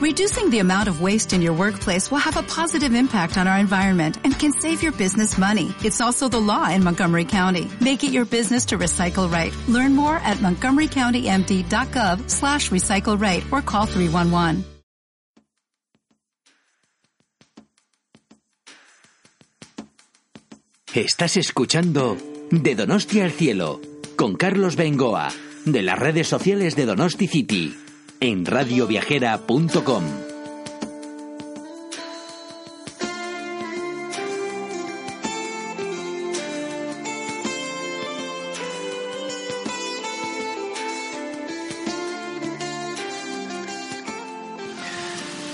Reducing the amount of waste in your workplace will have a positive impact on our environment and can save your business money. It's also the law in Montgomery County. Make it your business to recycle right. Learn more at montgomerycountymd.gov slash recycle right or call 311. Estás escuchando De Donosti al Cielo con Carlos Bengoa de las redes sociales de Donosti City en radioviajera.com.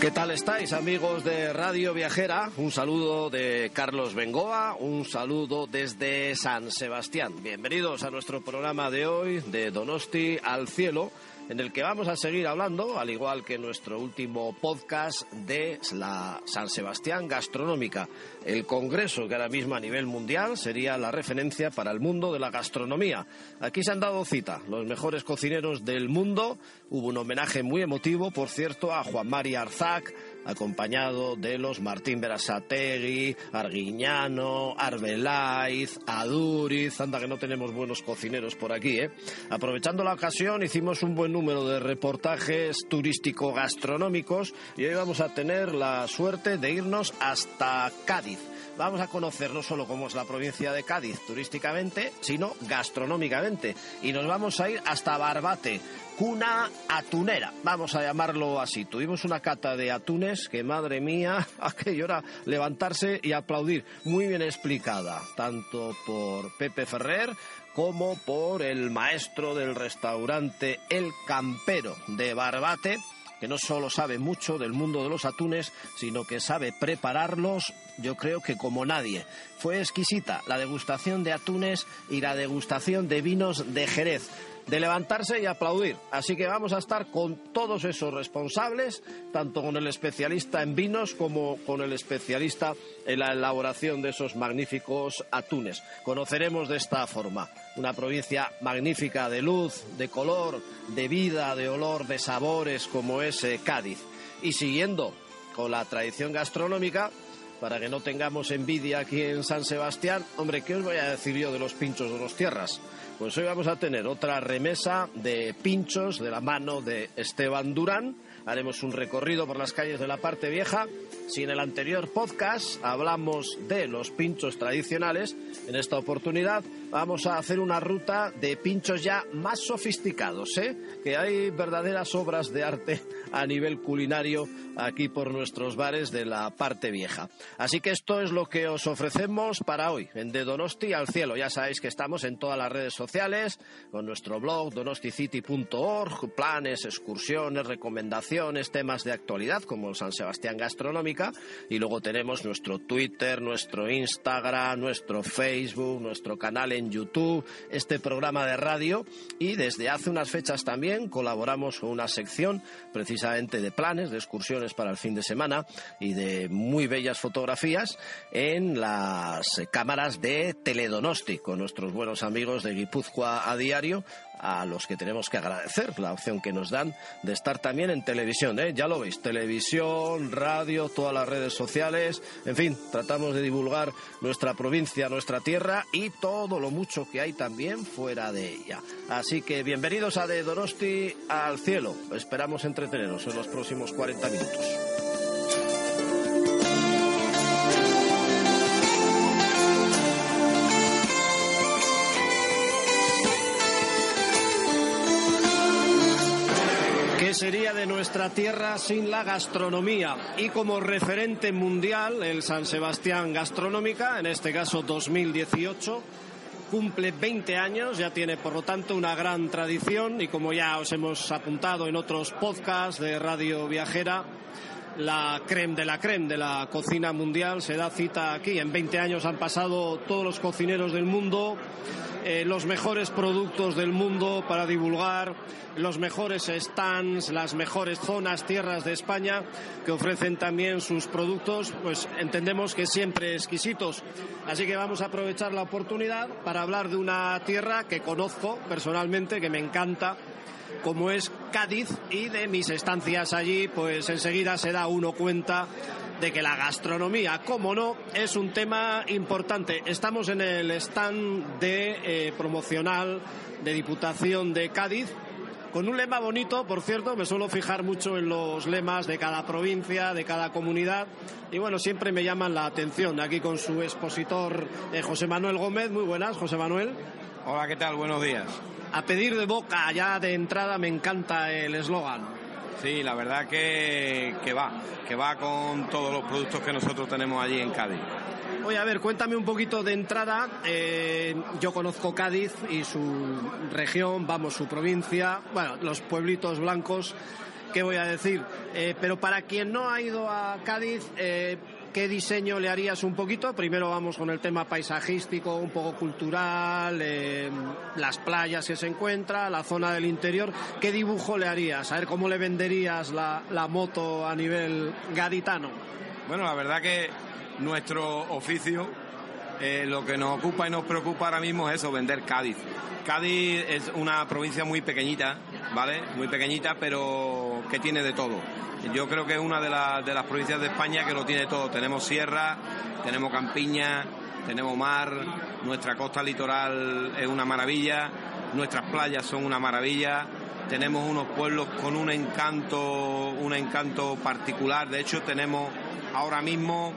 ¿Qué tal estáis amigos de Radio Viajera? Un saludo de Carlos Bengoa, un saludo desde San Sebastián. Bienvenidos a nuestro programa de hoy de Donosti al Cielo en el que vamos a seguir hablando, al igual que nuestro último podcast, de la San Sebastián Gastronómica, el congreso que ahora mismo a nivel mundial sería la referencia para el mundo de la gastronomía. Aquí se han dado cita los mejores cocineros del mundo. Hubo un homenaje muy emotivo, por cierto, a Juan María Arzac, acompañado de los Martín Berasategui, Arguiñano, Arbelaiz, Aduriz, anda que no tenemos buenos cocineros por aquí, ¿eh? Aprovechando la ocasión hicimos un buen número de reportajes turístico-gastronómicos y hoy vamos a tener la suerte de irnos hasta Cádiz vamos a conocer no solo cómo es la provincia de Cádiz turísticamente, sino gastronómicamente. Y nos vamos a ir hasta Barbate, cuna atunera, vamos a llamarlo así. Tuvimos una cata de atunes que, madre mía, aquello era levantarse y aplaudir. Muy bien explicada, tanto por Pepe Ferrer como por el maestro del restaurante El Campero de Barbate, que no solo sabe mucho del mundo de los atunes, sino que sabe prepararlos, yo creo que como nadie. Fue exquisita la degustación de atunes y la degustación de vinos de Jerez de levantarse y aplaudir. Así que vamos a estar con todos esos responsables, tanto con el especialista en vinos como con el especialista en la elaboración de esos magníficos atunes. Conoceremos de esta forma una provincia magnífica de luz, de color, de vida, de olor, de sabores como es eh, Cádiz. Y siguiendo con la tradición gastronómica, para que no tengamos envidia aquí en San Sebastián, hombre, ¿qué os voy a decir yo de los pinchos de los tierras? Pues hoy vamos a tener otra remesa de pinchos de la mano de Esteban Durán. Haremos un recorrido por las calles de la parte vieja. Si en el anterior podcast hablamos de los pinchos tradicionales, en esta oportunidad vamos a hacer una ruta de pinchos ya más sofisticados, ¿eh? que hay verdaderas obras de arte a nivel culinario aquí por nuestros bares de la parte vieja. Así que esto es lo que os ofrecemos para hoy, en De Donosti al Cielo. Ya sabéis que estamos en todas las redes sociales, con nuestro blog donosticity.org, planes, excursiones, recomendaciones, temas de actualidad como San Sebastián Gastronómica, y luego tenemos nuestro Twitter, nuestro Instagram, nuestro Facebook, nuestro canal en YouTube, este programa de radio, y desde hace unas fechas también colaboramos con una sección precisamente de planes, de excursiones para el fin de semana y de muy bellas fotografías en las cámaras de Teledonosti con nuestros buenos amigos de Guipúzcoa a diario a los que tenemos que agradecer la opción que nos dan de estar también en televisión. ¿eh? Ya lo veis, televisión, radio, todas las redes sociales, en fin, tratamos de divulgar nuestra provincia, nuestra tierra y todo lo mucho que hay también fuera de ella. Así que bienvenidos a De Donosti al cielo. Esperamos entreteneros en los próximos 40 minutos. Sería de nuestra tierra sin la gastronomía? Y como referente mundial, el San Sebastián Gastronómica, en este caso 2018, cumple 20 años, ya tiene por lo tanto una gran tradición y como ya os hemos apuntado en otros podcasts de Radio Viajera, la creme de la creme de la cocina mundial se da cita aquí. En 20 años han pasado todos los cocineros del mundo, eh, los mejores productos del mundo para divulgar, los mejores stands, las mejores zonas, tierras de España que ofrecen también sus productos, pues entendemos que siempre exquisitos. Así que vamos a aprovechar la oportunidad para hablar de una tierra que conozco personalmente, que me encanta como es Cádiz y de mis estancias allí, pues enseguida se da uno cuenta de que la gastronomía, como no, es un tema importante. Estamos en el stand de eh, promocional de Diputación de Cádiz con un lema bonito, por cierto, me suelo fijar mucho en los lemas de cada provincia, de cada comunidad, y bueno, siempre me llaman la atención, aquí con su expositor eh, José Manuel Gómez. Muy buenas, José Manuel. Hola, ¿qué tal? Buenos días. A pedir de boca, ya de entrada, me encanta el eslogan. Sí, la verdad que, que va, que va con todos los productos que nosotros tenemos allí en Cádiz. Oye, a ver, cuéntame un poquito de entrada. Eh, yo conozco Cádiz y su región, vamos, su provincia, bueno, los pueblitos blancos. ¿Qué voy a decir? Eh, pero para quien no ha ido a Cádiz, eh, ¿qué diseño le harías un poquito? Primero vamos con el tema paisajístico, un poco cultural, las playas que se encuentra, la zona del interior. ¿Qué dibujo le harías? A ver cómo le venderías la, la moto a nivel gaditano. Bueno, la verdad que nuestro oficio, eh, lo que nos ocupa y nos preocupa ahora mismo es eso, vender Cádiz. Cádiz es una provincia muy pequeñita, ¿vale? Muy pequeñita, pero que tiene de todo. Yo creo que es una de, de las provincias de España que lo tiene todo. Tenemos sierra, tenemos campiña, tenemos mar, nuestra costa litoral es una maravilla, nuestras playas son una maravilla, tenemos unos pueblos con un encanto, un encanto particular. De hecho, tenemos ahora mismo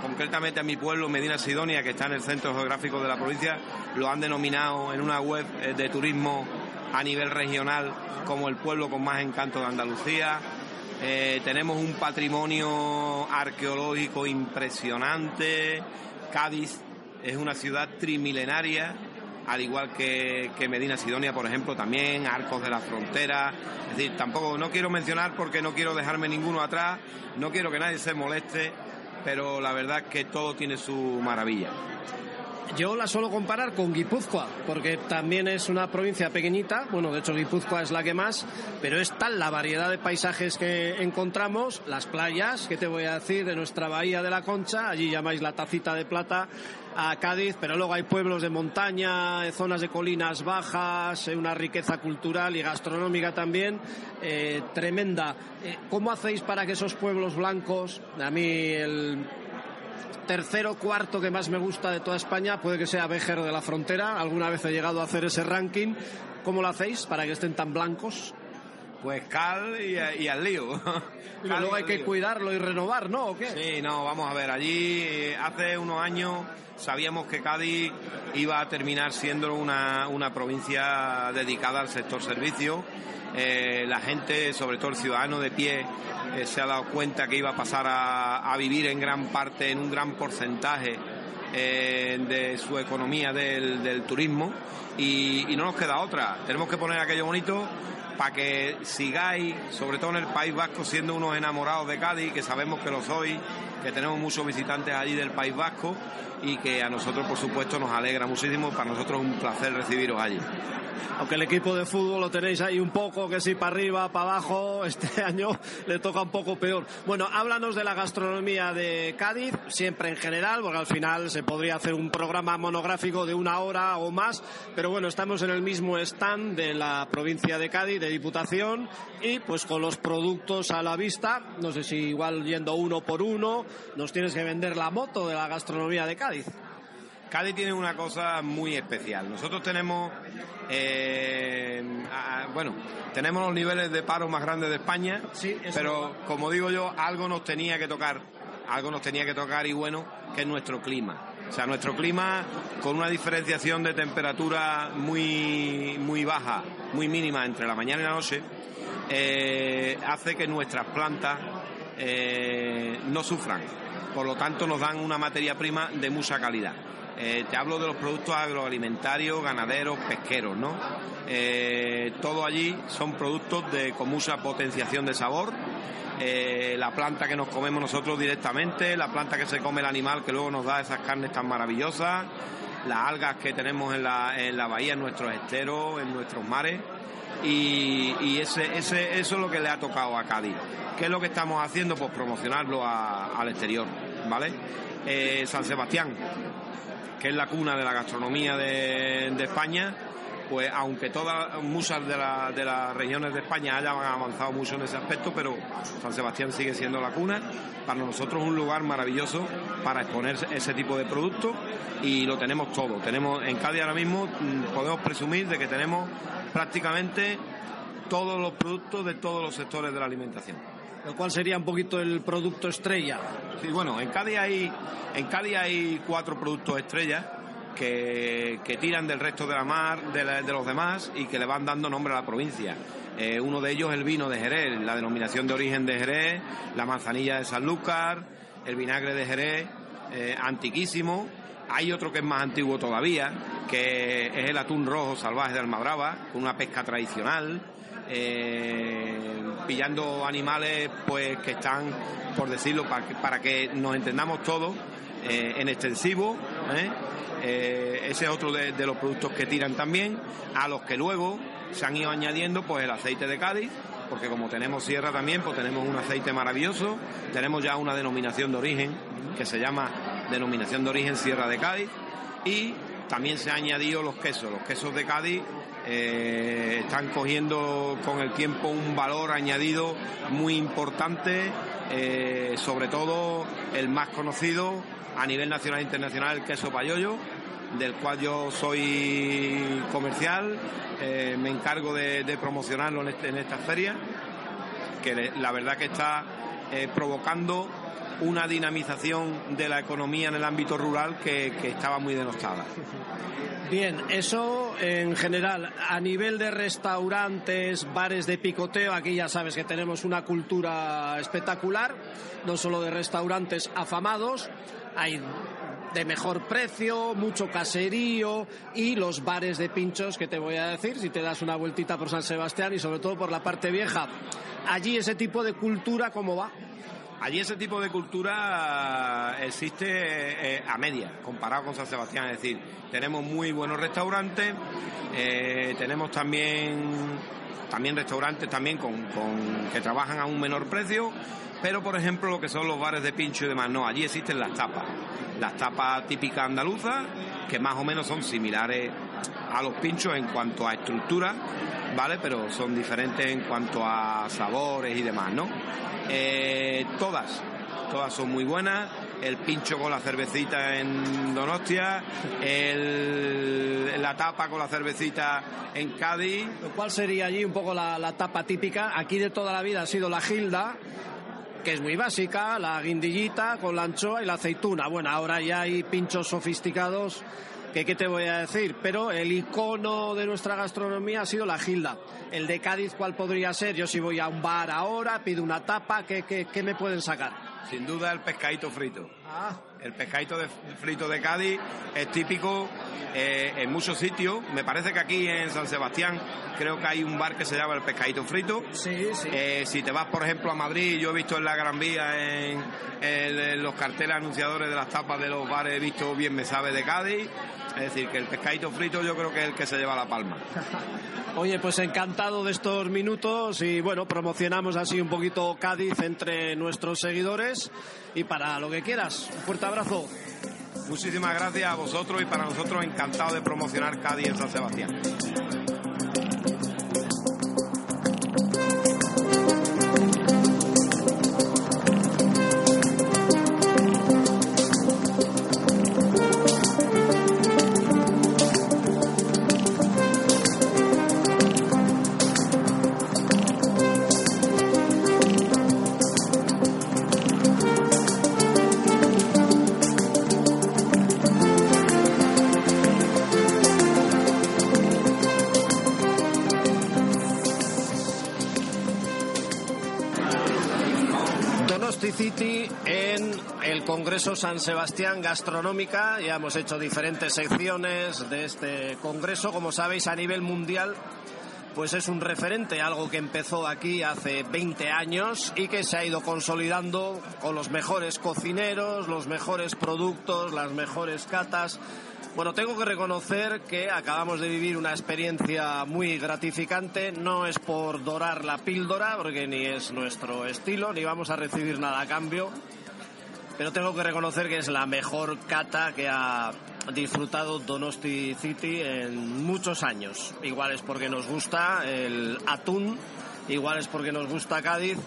concretamente a mi pueblo, Medina Sidonia, que está en el centro geográfico de la provincia, lo han denominado en una web eh, de turismo a nivel regional como el pueblo con más encanto de Andalucía. Eh, tenemos un patrimonio arqueológico impresionante. Cádiz es una ciudad trimilenaria, al igual que, que, Medina Sidonia, por ejemplo, también, Arcos de la Frontera. Es decir, tampoco, no quiero mencionar porque no quiero dejarme ninguno atrás, no quiero que nadie se moleste, pero la verdad es que todo tiene su maravilla. Yo la suelo comparar con Guipúzcoa, porque también es una provincia pequeñita, bueno, de hecho Guipúzcoa es la que más, pero es tal la variedad de paisajes que encontramos, las playas, que te voy a decir, de nuestra bahía de la Concha, allí llamáis la tacita de plata a Cádiz, pero luego hay pueblos de montaña, eh, zonas de colinas bajas, eh, una riqueza cultural y gastronómica también eh, tremenda. ¿Cómo hacéis para que esos pueblos blancos, a mí el tercero, cuarto que más me gusta de toda España puede que sea Béjer de la Frontera. Alguna vez he llegado a hacer ese ranking. ¿Cómo lo hacéis para que estén tan blancos? Pues cal y, al lío. Y luego hay que cuidarlo y renovar, ¿no? ¿O qué? Sí, no, vamos a ver. Allí hace unos años sabíamos que Cádiz iba a terminar siendo una, una provincia dedicada al sector servicio eh, la gente, sobre todo el ciudadano de pie, eh, se ha dado cuenta que iba a pasar a, vivir en gran parte, en un gran porcentaje eh, de su economía del, turismo y, y, no nos queda otra. Tenemos que poner aquello bonito para que sigáis, sobre todo en el País Vasco, siendo unos enamorados de Cádiz, que sabemos que lo sois, que tenemos muchos visitantes allí del País Vasco y que a nosotros, por supuesto, nos alegra muchísimo. Para nosotros es un placer recibiros allí. Aunque el equipo de fútbol lo tenéis ahí un poco, que si para arriba, para abajo, este año le toca un poco peor. Bueno, háblanos de la gastronomía de Cádiz, siempre en general, porque al final se podría hacer un programa monográfico de una hora o más, pero bueno, estamos en el mismo stand de la provincia de Cádiz, de Diputación, y pues con los productos a la vista, no sé si igual yendo uno por uno, nos tienes que vender la moto de la gastronomía de Cádiz. Cádiz tiene una cosa muy especial. Nosotros tenemos, eh, bueno, tenemos los niveles de paro más grandes de España, sí, pero como digo yo, algo nos tenía que tocar, algo nos tenía que tocar y bueno, que es nuestro clima. O sea, nuestro clima con una diferenciación de temperatura muy, muy baja, muy mínima entre la mañana y la noche, eh, hace que nuestras plantas eh, no sufran. Por lo tanto, nos dan una materia prima de mucha calidad. Eh, te hablo de los productos agroalimentarios, ganaderos, pesqueros, ¿no? Eh, todo allí son productos de, con mucha potenciación de sabor. La planta que nos comemos nosotros directamente, la planta que se come el animal que luego nos da esas carnes tan maravillosas, las algas que tenemos en la, en la bahía, en nuestros esteros, en nuestros mares. Y, ese, eso es lo que le ha tocado a Cádiz. ¿Qué es lo que estamos haciendo? Pues promocionarlo al exterior, ¿vale? San Sebastián, que es la cuna de la gastronomía de, España, pues aunque todas muchas de, de las regiones de España hayan avanzado mucho en ese aspecto, pero San Sebastián sigue siendo la cuna. Para nosotros es un lugar maravilloso para exponer ese tipo de productos y lo tenemos todo. Tenemos en Cádiz ahora mismo mm, podemos presumir de que tenemos prácticamente todos los productos de todos los sectores de la alimentación. ¿Cuál sería un poquito el producto estrella? Sí, bueno, en Cádiz hay, en Cádiz hay cuatro productos estrellas que, tiran del resto de la mar, de, los demás y que le van dando nombre a la provincia. Eh, uno de ellos el vino de Jerez, la denominación de origen de Jerez, la manzanilla de Sanlúcar, el vinagre de Jerez, eh, antiquísimo. Hay otro que es más antiguo todavía, que es el atún rojo salvaje de Almadraba, con una pesca tradicional, eh, pillando animales pues que están, por decirlo, para que, para que nos entendamos todos, en extensivo, eh, ese es otro de, los productos que tiran también, a los que luego se han ido añadiendo pues el aceite de Cádiz, porque como tenemos sierra también, pues tenemos un aceite maravilloso, tenemos ya una denominación de origen que se llama denominación de origen Sierra de Cádiz y también se han añadido los quesos, los quesos de Cádiz eh, están cogiendo con el tiempo un valor añadido muy importante, eh, sobre todo el más conocido a nivel nacional e internacional el queso payoyo, del cual yo soy comercial, eh, me encargo de, promocionarlo en, este, en, esta feria, que la verdad que está provocando una dinamización de la economía en el ámbito rural que, estaba muy denostada. Bien, eso en general, a nivel de restaurantes, bares de picoteo, aquí ya sabes que tenemos una cultura espectacular, no solo de restaurantes afamados, hay de mejor precio, mucho caserío y los bares de pinchos que te voy a decir si te das una vueltita por San Sebastián y sobre todo por la parte vieja. Allí ese tipo de cultura, ¿cómo va? Allí ese tipo de cultura existe eh, a media, comparado con San Sebastián. Es decir, tenemos muy buenos restaurantes, eh, tenemos también, también restaurantes también con, con, que trabajan a un menor precio pero, por ejemplo, lo que son los bares de pincho y demás, no, allí existen las tapas. Las tapas típicas andaluzas, que más o menos son similares a los pinchos en cuanto a estructura, ¿vale? Pero son diferentes en cuanto a sabores y demás, ¿no? Eh, todas, todas son muy buenas. El pincho con la cervecita en Donostia, la tapa con la cervecita en Cádiz. ¿Cuál sería allí un poco la tapa típica? Aquí de toda la vida ha sido la gilda, que es muy básica, la guindillita con la anchoa y la aceituna. Bueno, ahora ya hay pinchos sofisticados que qué te voy a decir, pero el icono de nuestra gastronomía ha sido la gilda. El de Cádiz, ¿cuál podría ser? Yo si voy a un bar ahora, pido una tapa, ¿qué, qué, qué me pueden sacar? Sin duda el pescadito frito. Ah. El pescadito de, frito de Cádiz es típico eh, en muchos sitios. Me parece que aquí en San Sebastián creo que hay un bar que se llama el pescadito frito. Sí, sí. Eh, si te vas, por ejemplo, a Madrid, yo he visto en la Gran Vía, en, los carteles anunciadores de las tapas de los bares, he visto bien me sabe de Cádiz. Es decir, que el pescadito frito yo creo que es el que se lleva la palma. Oye, pues encantado de estos minutos y bueno, promocionamos así un poquito Cádiz entre nuestros seguidores y para lo que quieras. Un fuerte abrazo. Muchísimas gracias a vosotros y para nosotros encantado de promocionar Cádiz en San Sebastián. Congreso San Sebastián Gastronómica. Ya hemos hecho diferentes secciones de este congreso. Como sabéis, a nivel mundial, pues es un referente, algo que empezó aquí hace 20 años y que se ha ido consolidando con los mejores cocineros, los mejores productos, las mejores catas. Bueno, tengo que reconocer que acabamos de vivir una experiencia muy gratificante. No es por dorar la píldora, porque ni es nuestro estilo, ni vamos a recibir nada a cambio pero tengo que reconocer que es la mejor cata que ha, disfrutado Donosti City en muchos años. Igual es porque nos gusta el atún, igual es porque nos gusta Cádiz,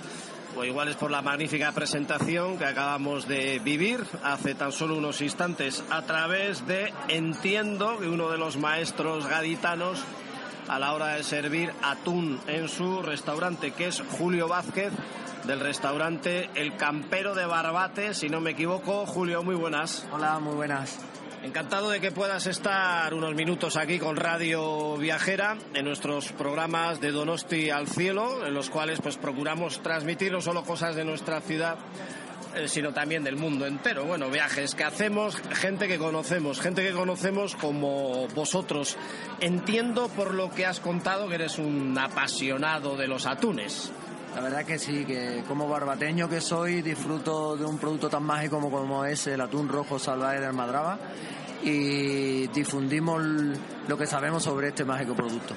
o igual es por la magnífica presentación que acabamos de vivir hace tan solo unos instantes a través de Entiendo, que uno de los maestros gaditanos a la hora de servir atún en su restaurante, que es Julio Vázquez, del restaurante El Campero de Barbate, si no me equivoco. Julio, muy buenas. Hola, muy buenas. Encantado de que puedas estar unos minutos aquí con Radio Viajera en nuestros programas de Donosti al Cielo, en los cuales pues procuramos transmitir no solo cosas de nuestra ciudad, eh, sino también del mundo entero. Bueno, viajes que hacemos, gente que conocemos, gente que conocemos como vosotros. Entiendo por lo que has contado que eres un apasionado de los atunes. La verdad que sí, que como barbateño que soy disfruto de un producto tan mágico como, como es el atún rojo salvaje de Almadraba y difundimos lo que sabemos sobre este mágico producto.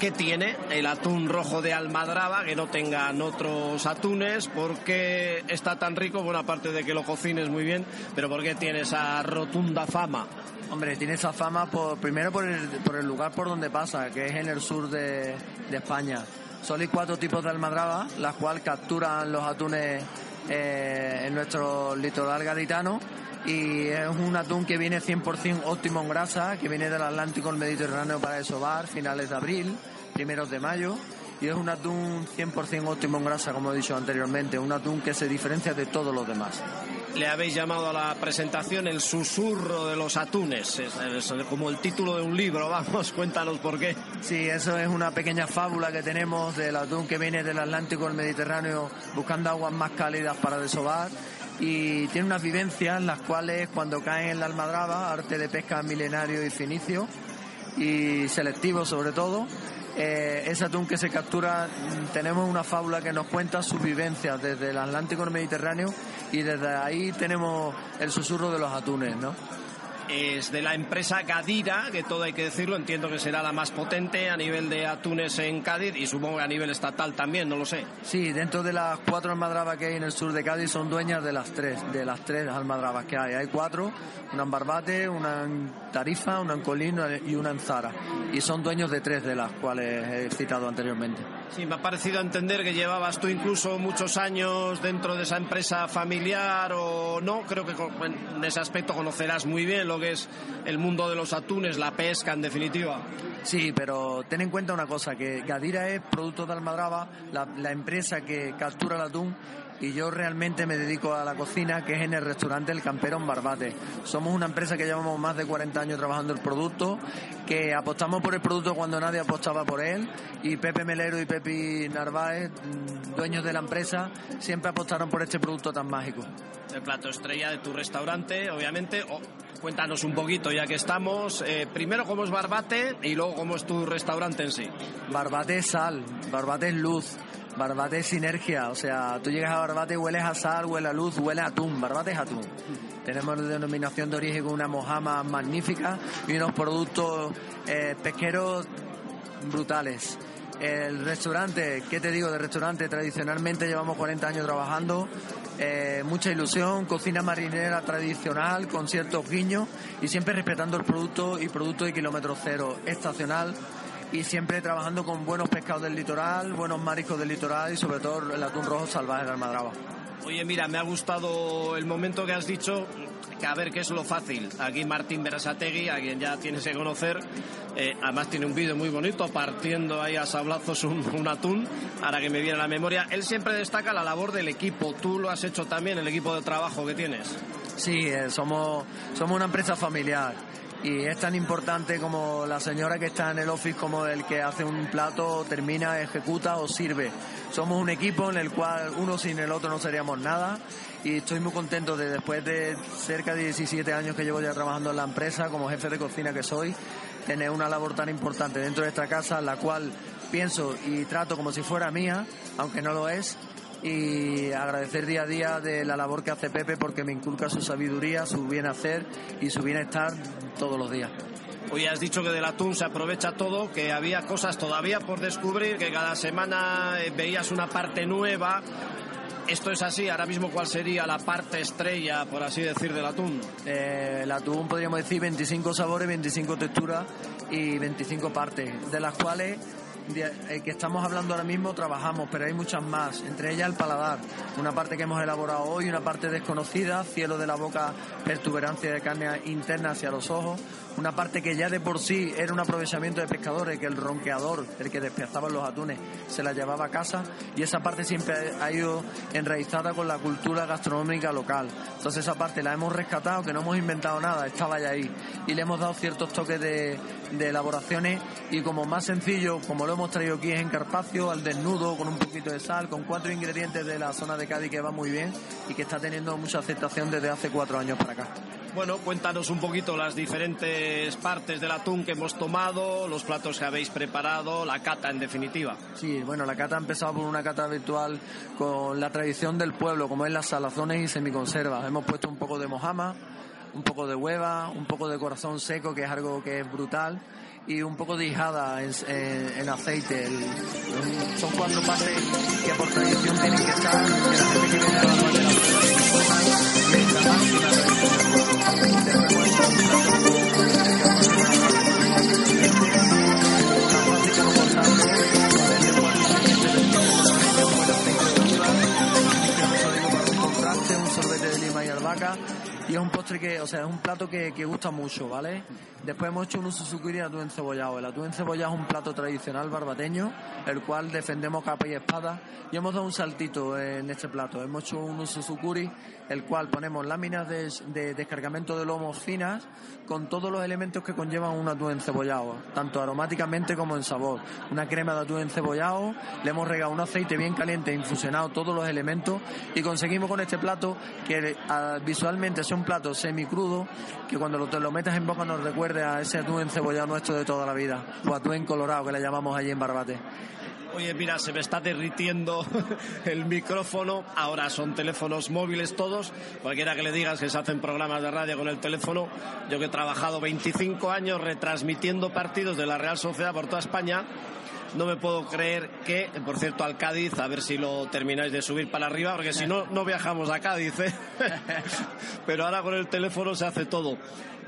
¿Qué tiene el atún rojo de Almadraba que no tengan otros atunes? ¿Por qué está tan rico? Bueno, aparte de que lo cocines muy bien, pero ¿por qué tiene esa rotunda fama? Hombre, tiene esa fama por, primero por el, por el lugar por donde pasa, que es en el sur de, de España. Solo cuatro tipos de almadraba, las cuales capturan los atunes eh, en nuestro litoral gaditano. Y es un atún que viene 100% óptimo en grasa, que viene del Atlántico al Mediterráneo para desovar, finales de abril, primeros de mayo. Y es un atún 100% óptimo en grasa, como he dicho anteriormente, un atún que se diferencia de todos los demás. Le habéis llamado a la presentación el susurro de los atunes, es, es como el título de un libro, vamos, cuéntanos por qué. Sí, eso es una pequeña fábula que tenemos del atún que viene del Atlántico al Mediterráneo buscando aguas más cálidas para desovar y tiene unas vivencias en las cuales cuando cae en la almadraba, arte de pesca milenario y finicio y selectivo sobre todo, eh, ese atún que se captura, mm, tenemos una fábula que nos cuenta sus vivencias desde el Atlántico al Mediterráneo y desde ahí tenemos el susurro de los atunes, ¿no? es de la empresa Gadira, que todo hay que decirlo, entiendo que será la más potente a nivel de atunes en Cádiz y supongo que a nivel estatal también, no lo sé. Sí, dentro de las cuatro almadrabas que hay en el sur de Cádiz son dueñas de las tres, de las tres almadrabas que hay. Hay cuatro, una en Barbate, una en Tarifa, una en Colín y una en Zara. Y son dueños de tres de las cuales he citado anteriormente. Sí, me ha parecido entender que llevabas tú incluso muchos años dentro de esa empresa familiar o no, creo que en ese aspecto conocerás muy bien lo que es el mundo de los atunes, la pesca en definitiva. Sí, pero ten en cuenta una cosa, que Gadira es producto de Almadraba, la, la empresa que captura el atún y yo realmente me dedico a la cocina, que es en el restaurante El Campero en Barbate. Somos una empresa que llevamos más de 40 años trabajando el producto, que apostamos por el producto cuando nadie apostaba por él, y Pepe Melero y Pepe Narváez, mm, dueños de la empresa, siempre apostaron por este producto tan mágico. El plato estrella de tu restaurante, obviamente. Oh, cuéntanos un poquito, ya que estamos. Eh, primero, cómo es Barbate y luego, cómo es tu restaurante en sí. Barbate es sal, Barbate es luz. Barbate sinergia, o sea, tú llegas a Barbate, hueles a sal, huele a luz, huele a atún, Barbate es atún. Tenemos denominación de origen con una mojama magnífica y unos productos eh, pesqueros brutales. El restaurante, ¿qué te digo de restaurante? Tradicionalmente llevamos 40 años trabajando, eh, mucha ilusión, cocina marinera tradicional con ciertos guiños y siempre respetando el producto y producto de kilómetro cero, estacional y siempre trabajando con buenos pescados del litoral, buenos mariscos del litoral y sobre todo el atún rojo salvaje de Almadraba. Oye, mira, me ha gustado el momento que has dicho, que a ver qué es lo fácil. Aquí Martín Berasategui, a quien ya tienes que conocer, eh, además tiene un vídeo muy bonito partiendo ahí a sablazos un, un, atún, ahora que me viene a la memoria. Él siempre destaca la labor del equipo. ¿Tú lo has hecho también, el equipo de trabajo que tienes? Sí, eh, somos, somos una empresa familiar y es tan importante como la señora que está en el office como el que hace un plato, termina, ejecuta o sirve. Somos un equipo en el cual uno sin el otro no seríamos nada y estoy muy contento de después de cerca de 17 años que llevo ya trabajando en la empresa como jefe de cocina que soy, tener una labor tan importante dentro de esta casa, la cual pienso y trato como si fuera mía, aunque no lo es, y agradecer día a día de la labor que hace Pepe porque me inculca su sabiduría, su bien hacer y su bienestar todos los días. Hoy has dicho que del atún se aprovecha todo, que había cosas todavía por descubrir, que cada semana veías una parte nueva. esto es así, ahora mismo cuál sería la parte estrella, por así decir, del atún. Eh, el atún podríamos decir 25 sabores, 25 texturas y 25 partes, de las cuales eh, que estamos hablando ahora mismo trabajamos, pero hay muchas más, entre ellas el paladar, una parte que hemos elaborado hoy, una parte desconocida, cielo de la boca, pertuberancia de carne interna hacia los ojos, una parte que ya de por sí era un aprovechamiento de pescadores, que el ronqueador, el que despiazaba los atunes, se la llevaba a casa. Y esa parte siempre ha ido enraizada con la cultura gastronómica local. Entonces esa parte la hemos rescatado, que no hemos inventado nada, estaba ya ahí. Y le hemos dado ciertos toques de, de elaboraciones y como más sencillo, como lo hemos traído aquí es en Carpacio, al desnudo, con un poquito de sal, con cuatro ingredientes de la zona de Cádiz que va muy bien y que está teniendo mucha aceptación desde hace cuatro años para acá. Bueno, cuéntanos un poquito las diferentes partes del atún que hemos tomado, los platos que habéis preparado, la cata en definitiva. Sí, bueno, la cata ha empezado por una cata virtual con la tradición del pueblo, como es las salazones y semiconservas. Hemos puesto un poco de mojama, un poco de hueva, un poco de corazón seco, que es algo que es brutal, y un poco de hijada en, aceite. son cuatro partes que por tradición tienen que estar, que la a la un sorbete de lima y es un postre que, o sea, es un plato que gusta mucho, ¿vale? Después hemos hecho un susukiri de atún encebollado. El atún encebollado es un plato tradicional barbateño, el cual defendemos capa y espada. Y hemos dado un saltito en este plato. Hemos hecho un susukuri, el cual ponemos láminas de, descargamento de lomos finas con todos los elementos que conllevan un atún encebollado, tanto aromáticamente como en sabor. Una crema de atún encebollado, le hemos regado un aceite bien caliente, infusionado todos los elementos y conseguimos con este plato que visualmente sea un plato semicrudo, que cuando lo, te lo metas en boca nos recuerda a ese atún encebollado nuestro de toda la vida, o atún colorado que le llamamos allí en Barbate. Oye, mira, se me está derritiendo el micrófono. Ahora son teléfonos móviles todos. Cualquiera que le digas que se hacen programas de radio con el teléfono. Yo que he trabajado 25 años retransmitiendo partidos de la Real Sociedad por toda España no me puedo creer que, por cierto, al Cádiz, a ver si lo termináis de subir para arriba, porque si no, no viajamos a Cádiz. ¿eh? Pero ahora con el teléfono se hace todo.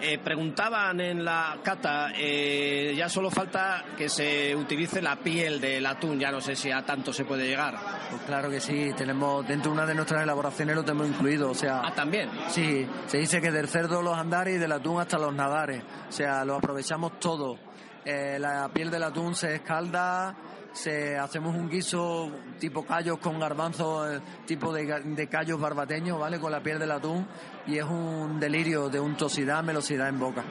Eh, preguntaban en la cata, eh, ya solo falta que se utilice la piel del atún, ya no sé si a tanto se puede llegar. Pues claro que sí, tenemos dentro de una de nuestras elaboraciones lo tenemos incluido, o sea... Ah, también. Sí, se dice que del cerdo los andares y del atún hasta los nadares, o sea, lo aprovechamos todo. Eh, la piel del atún se escalda, se hacemos un guiso tipo callos con garbanzos, tipo de, de, callos barbateños, ¿vale? Con la piel del atún y es un delirio de untosidad, melosidad en boca.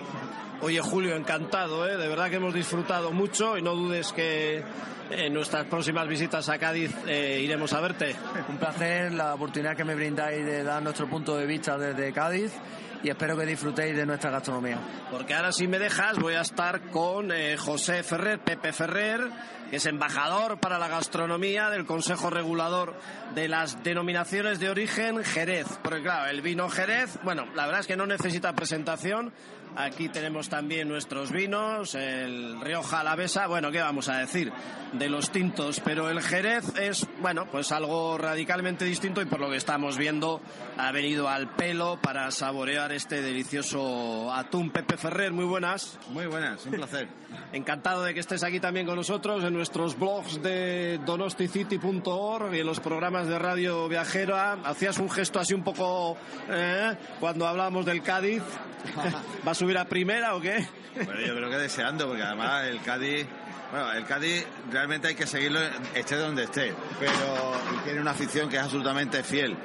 Oye Julio, encantado, ¿eh? de verdad que hemos disfrutado mucho y no dudes que en nuestras próximas visitas a Cádiz eh, iremos a verte. Un placer la oportunidad que me brindáis de dar nuestro punto de vista desde Cádiz y espero que disfrutéis de nuestra gastronomía. Porque ahora si me dejas voy a estar con eh, José Ferrer, Pepe Ferrer, que es embajador para la gastronomía del Consejo Regulador de las Denominaciones de Origen Jerez. Porque claro, el vino Jerez, bueno, la verdad es que no necesita presentación, Aquí tenemos también nuestros vinos, el Rioja Alavesa, bueno, ¿qué vamos a decir? De los tintos, pero el Jerez es, bueno, pues algo radicalmente distinto y por lo que estamos viendo ha venido al pelo para saborear este delicioso atún. Pepe Ferrer, muy buenas. Muy buenas, un placer. Encantado de que estés aquí también con nosotros en nuestros blogs de donosticity.org y en los programas de radio viajera. Hacías un gesto así un poco eh, cuando hablábamos del Cádiz. ¿Va a subir a primera o qué? Bueno, yo creo que deseando, porque además el Cádiz, bueno, el Cádiz realmente hay que seguirlo, esté donde esté, pero tiene una afición que es absolutamente fiel.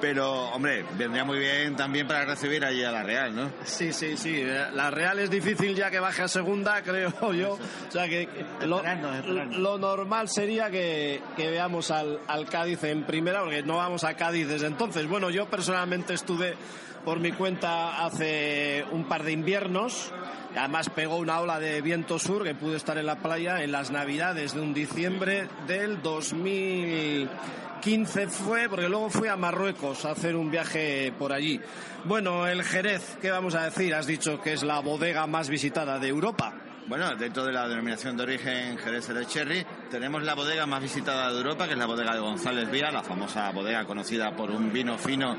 Pero, hombre, vendría muy bien también para recibir allí a la Real, ¿no? Sí, sí, sí. La Real es difícil ya que baje a segunda, creo yo. O sea que lo, normal sería que, que veamos al, al Cádiz en primera, porque no vamos a Cádiz desde entonces. Bueno, yo personalmente estuve por mi cuenta hace un par de inviernos. Además pegó una ola de viento sur que pude estar en la playa en las navidades de un diciembre del 2015 fue, porque luego fui a Marruecos a hacer un viaje por allí. Bueno, el Jerez, ¿qué vamos a decir? Has dicho que es la bodega más visitada de Europa. Bueno, dentro de la denominación de origen Jerez de Cherry, tenemos la bodega más visitada de Europa, que es la bodega de González Vía, la famosa bodega conocida por un vino fino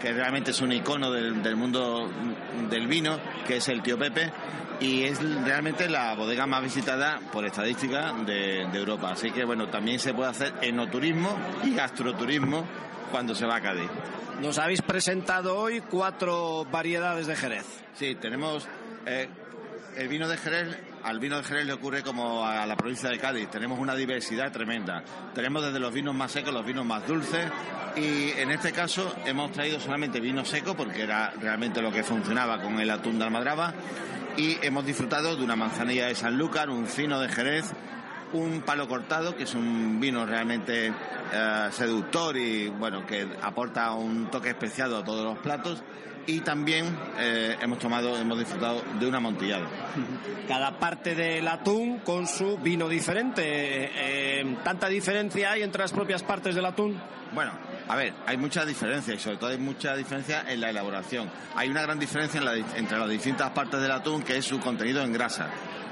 que realmente es un icono del, mundo del vino, que es el Tío Pepe, y es realmente la bodega más visitada por estadística de, Europa. Así que bueno, también se puede hacer enoturismo y gastroturismo cuando se va a Cádiz. Nos habéis presentado hoy cuatro variedades de Jerez. Sí, tenemos eh, el vino de Jerez, al vino de Jerez le ocurre como a la provincia de Cádiz. Tenemos una diversidad tremenda. Tenemos desde los vinos más secos, los vinos más dulces. Y en este caso hemos traído solamente vino seco porque era realmente lo que funcionaba con el atún de Almadraba. Y hemos disfrutado de una manzanilla de Sanlúcar, un fino de Jerez, un palo cortado, que es un vino realmente eh, seductor y bueno, que aporta un toque especiado a todos los platos y también eh, hemos tomado, hemos disfrutado de un amontillado. Cada parte del atún con su vino diferente. Eh, ¿Tanta diferencia hay entre las propias partes del atún? Bueno, a ver, hay mucha diferencia y sobre todo hay mucha diferencia en la elaboración. Hay una gran diferencia entre las distintas partes del atún que es su contenido en grasa.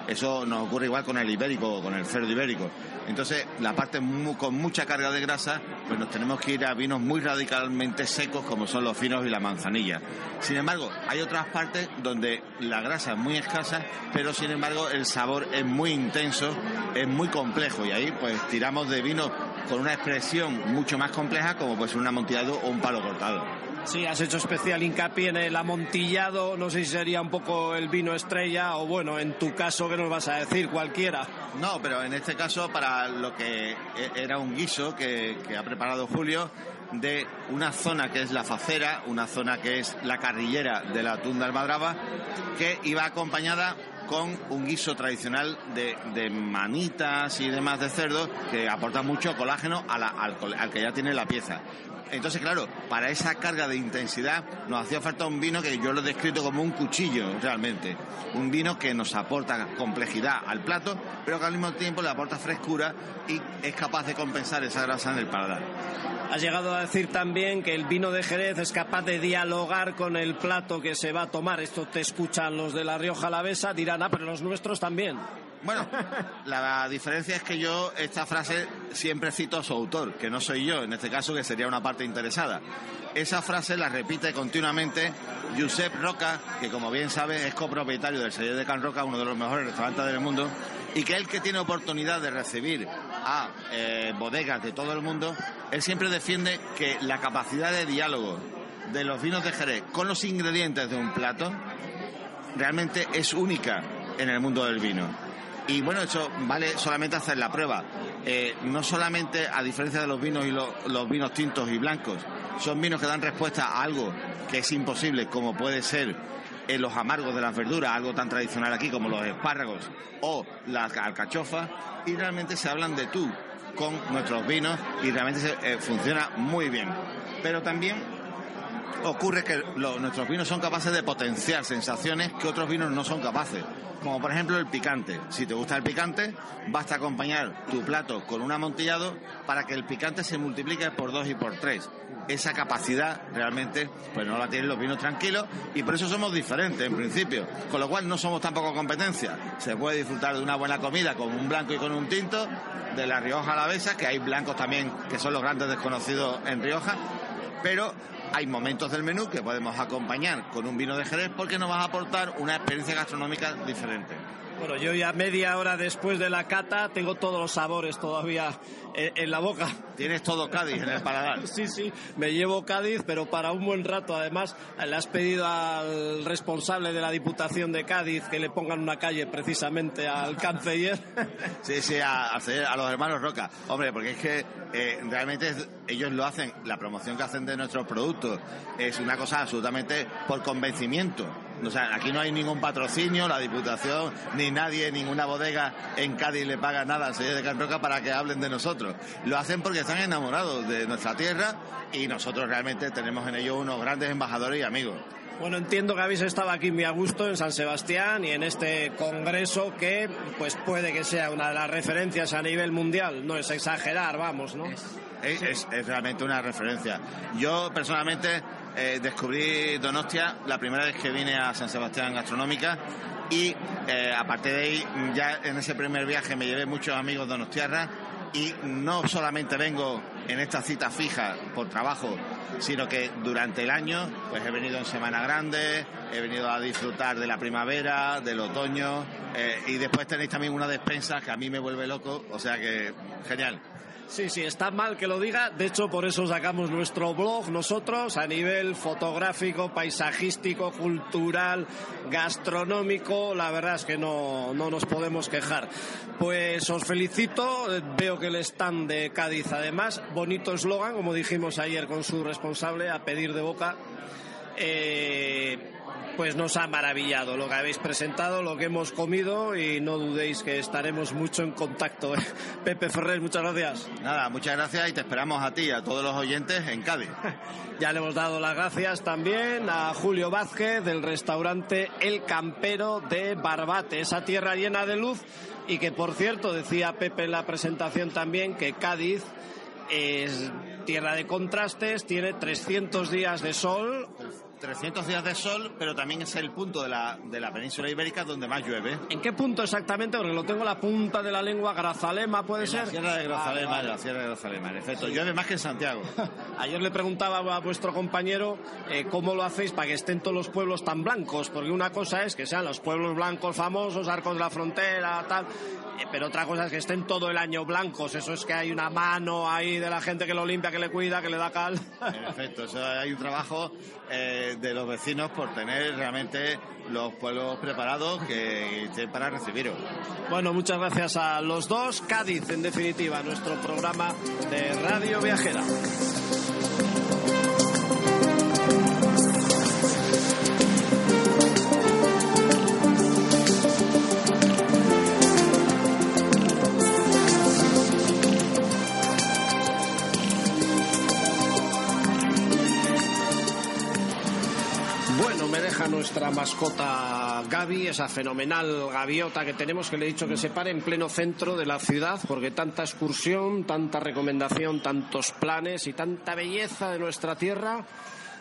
Eso nos ocurre igual con el ibérico o con el cerdo ibérico. Entonces, la parte con mucha carga de grasa, pues nos tenemos que ir a vinos muy radicalmente secos como son los finos y la manzanilla. Sin embargo, hay otras partes donde la grasa es muy escasa, pero sin embargo el sabor es muy intenso, es muy complejo y ahí pues tiramos de vinos con una expresión mucho más compleja como pues un amontillado o un palo cortado. Sí, has hecho especial hincapié en el amontillado, no sé si sería un poco el vino estrella o bueno, en tu caso, ¿qué nos vas a decir? Cualquiera. No, pero en este caso para lo que e-, era un guiso que, ha preparado Julio de una zona que es la facera, una zona que es la carrillera de la tunda almadraba, que iba acompañada con un guiso tradicional de, manitas y demás de cerdo que aporta mucho colágeno al, al, que ya tiene la pieza. Entonces, claro, para esa carga de intensidad nos hacía falta un vino que yo lo he descrito como un cuchillo, realmente. Un vino que nos aporta complejidad al plato, pero que al mismo tiempo le aporta frescura y es capaz de compensar esa grasa en el paladar. Has llegado a decir también que el vino de Jerez es capaz de dialogar con el plato que se va a tomar. Esto te escuchan los de La Rioja Alavesa, dirán, ah, pero los nuestros también. Bueno, la diferencia es que yo esta frase siempre cito a su autor, que no soy yo, en este caso que sería una parte interesada. Esa frase la repite continuamente Josep Roca, que como bien sabe es copropietario del Seller de Can Roca, uno de los mejores restaurantes del mundo, y que él que tiene oportunidad de recibir a eh, bodegas de todo el mundo, él siempre defiende que la capacidad de diálogo de los vinos de Jerez con los ingredientes de un plato realmente es única en el mundo del vino. Y bueno, eso vale solamente hacer la prueba. Eh, no solamente a diferencia de los vinos y los vinos tintos y blancos, son vinos que dan respuesta a algo que es imposible, como puede ser en los amargos de las verduras, algo tan tradicional aquí como los espárragos o las alcachofas, y realmente se hablan de tú con nuestros vinos y realmente eh, funciona muy bien. Pero también ocurre que nuestros vinos son capaces de potenciar sensaciones que otros vinos no son capaces como por ejemplo el picante. Si te gusta el picante, basta acompañar tu plato con un amontillado para que el picante se multiplique por dos y por tres. Esa capacidad realmente pues no la tienen los vinos tranquilos y por eso somos diferentes en principio. Con lo cual no somos tampoco competencia. Se puede disfrutar de una buena comida con un blanco y con un tinto, de la Rioja Alavesa, que hay blancos también que son los grandes desconocidos en Rioja, pero hay momentos del menú que podemos acompañar con un vino de Jerez porque nos va a aportar una experiencia gastronómica diferente. Bueno, yo ya media hora después de la cata tengo todos los sabores todavía en, la boca. Tienes todo Cádiz en el paladar. sí, sí, me llevo Cádiz, pero para un buen rato. Además, le has pedido al responsable de la Diputación de Cádiz que le pongan una calle precisamente al canciller. sí, sí, a, los hermanos Roca. Hombre, porque es que eh, realmente ellos lo hacen, la promoción que hacen de nuestros productos es una cosa absolutamente por convencimiento. O sea, aquí no hay ningún patrocinio, la Diputación, ni nadie, ninguna bodega en Cádiz le paga nada al señor de Canroca para que hablen de nosotros. Lo hacen porque están enamorados de nuestra tierra y nosotros realmente tenemos en ellos unos grandes embajadores y amigos. Bueno, entiendo que habéis estado aquí muy a gusto en San Sebastián y en este congreso que pues puede que sea una de las referencias a nivel mundial. No es exagerar, vamos, ¿no? es, es realmente una referencia. Yo personalmente eh, descubrí Donostia la primera vez que vine a San Sebastián Gastronómica Y eh, aparte de ahí, ya en ese primer viaje me llevé muchos amigos de Donostiarra y no solamente vengo en esta cita fija por trabajo, sino que durante el año pues he venido en Semana Grande, he venido a disfrutar de la primavera, del otoño eh, y después tenéis también una despensa que a mí me vuelve loco, o sea que genial. Sí, sí, está mal que lo diga. De hecho, por eso sacamos nuestro blog nosotros a nivel fotográfico, paisajístico, cultural, gastronómico. La verdad es que no, no nos podemos quejar. Pues os felicito. Veo que el stand de Cádiz, además, bonito eslogan, como dijimos ayer con su responsable, a pedir de boca. Eh, pues nos ha maravillado lo que habéis presentado, lo que hemos comido y no dudéis que estaremos mucho en contacto. Pepe Ferrer, muchas gracias. Nada, muchas gracias y te esperamos a ti, a todos los oyentes en Cádiz. ya le hemos dado las gracias también a Julio Vázquez del restaurante El Campero de Barbate, esa tierra llena de luz y que por cierto decía Pepe en la presentación también que Cádiz es tierra de contrastes, tiene 300 días de sol 300 días de sol, pero también es el punto de la, de la península ibérica donde más llueve. ¿En qué punto exactamente? Porque lo tengo la punta de la lengua, Grazalema, ¿puede ser? La Sierra de Grazalema, la Sierra de Grazalema, en efecto. Llueve más que en Santiago. Ayer le preguntaba a vuestro compañero eh, cómo lo hacéis para que estén todos los pueblos tan blancos, porque una cosa es que sean los pueblos blancos famosos, arcos de la frontera, tal, eh, pero otra cosa es que estén todo el año blancos. Eso es que hay una mano ahí de la gente que lo limpia, que le cuida, que le da cal. En efecto, hay un trabajo eh, de los vecinos por tener realmente los pueblos preparados que estén para recibiros. Bueno, muchas gracias a los dos. Cádiz, en definitiva, nuestro programa de Radio Viajera. Mascota Gaby, esa fenomenal gaviota que tenemos, que le he dicho que se pare en pleno centro de la ciudad, porque tanta excursión, tanta recomendación, tantos planes y tanta belleza de nuestra tierra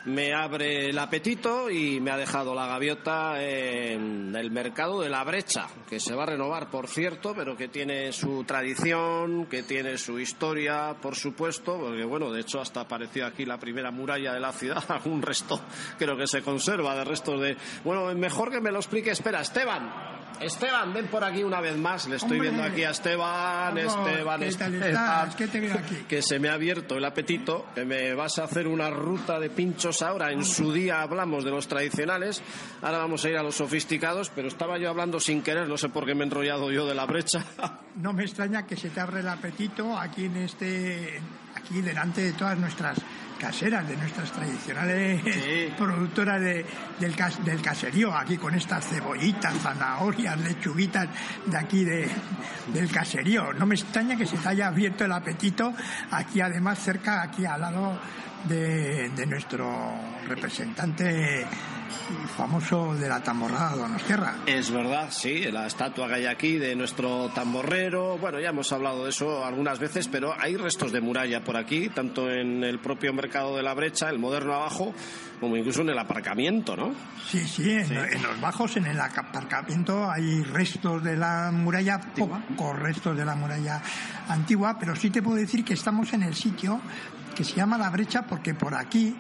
me abre el apetito y me ha dejado la gaviota en el mercado de la brecha, que se va a renovar, por cierto, pero que tiene su tradición, que tiene su historia, por supuesto, porque bueno, de hecho hasta apareció aquí la primera muralla de la ciudad, algún resto creo que se conserva de restos de... Bueno, mejor que me lo explique, espera, Esteban. Esteban, ven por aquí una vez más. Le estoy viendo aquí a Esteban, Esteban, ¿qué Esteban. ¿Qué te veo aquí? Que se me ha abierto el apetito, que me vas a hacer una ruta de pinchos ahora. En su día hablamos de los tradicionales, ahora vamos a ir a los sofisticados, pero estaba yo hablando sin querer, no sé por qué me he enrollado yo de la brecha. No me extraña que se te abra el apetito aquí en este, aquí delante de todas nuestras caseras, de nuestras tradicionales productoras de, del, del, caserío, aquí con estas cebollitas, zanahorias, lechuguitas de aquí de, del caserío. No me extraña que se te haya abierto el apetito aquí además cerca, aquí al lado de, de nuestro representante famoso de la tamborrada Donostierra. Es verdad, sí, la estatua que hay aquí de nuestro tamborrero. Bueno, ya hemos hablado de eso algunas veces, pero hay restos de muralla por aquí, tanto en el propio mercado de la brecha, el moderno abajo, como incluso en el aparcamiento, ¿no? Sí, sí, en, los bajos, en el aparcamiento hay restos de la muralla, pocos restos de la muralla antigua, pero sí te puedo decir que estamos en el sitio que se llama La Brecha porque por aquí